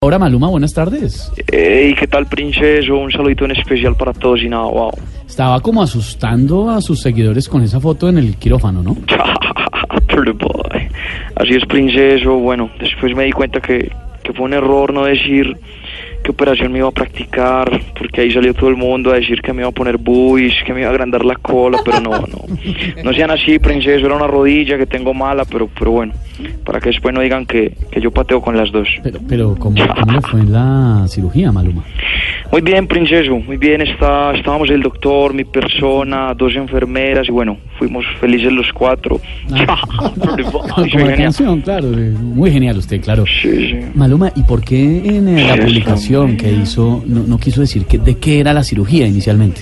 Ahora Maluma, buenas tardes. Hey, ¿qué tal, princeso? Un saludito en especial para todos y nada, wow. Estaba como asustando a sus seguidores con esa foto en el quirófano, ¿no? Boy. Así es, princeso. Bueno, después me di cuenta que, que fue un error no decir qué operación me iba a practicar, porque ahí salió todo el mundo a decir que me iba a poner buis, que me iba a agrandar la cola, pero no, no. No sean así, princeso. Era una rodilla que tengo mala, pero, pero bueno, para que después no digan que, que yo pateo con las dos. Pero, pero ¿cómo, cómo le fue en la cirugía, Maluma? Muy bien, princeso, muy bien. Está, estábamos el doctor, mi persona, dos enfermeras y bueno, fuimos felices los cuatro. Soy Como la canción, claro. Muy genial usted, claro. Sí, sí. Maluma, ¿y por qué en eh, la Sí, publicación que hizo no, no quiso decir que, de qué era la cirugía inicialmente?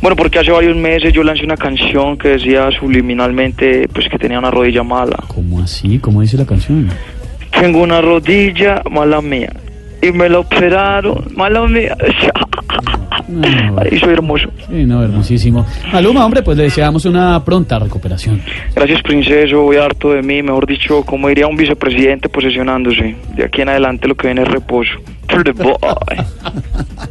Bueno, porque hace varios meses yo lancé una canción que decía subliminalmente pues que tenía una rodilla mala. ¿Cómo así? ¿Cómo dice la canción? Tengo una rodilla mala mía y me la operaron mala mía. No, Ay, soy hermoso. sí, no, hermosísimo. Maluma, hombre, pues le deseamos una pronta recuperación. Gracias, princeso. Voy todo de mí. Mejor dicho, como diría un vicepresidente posesionándose. De aquí en adelante lo que viene es reposo.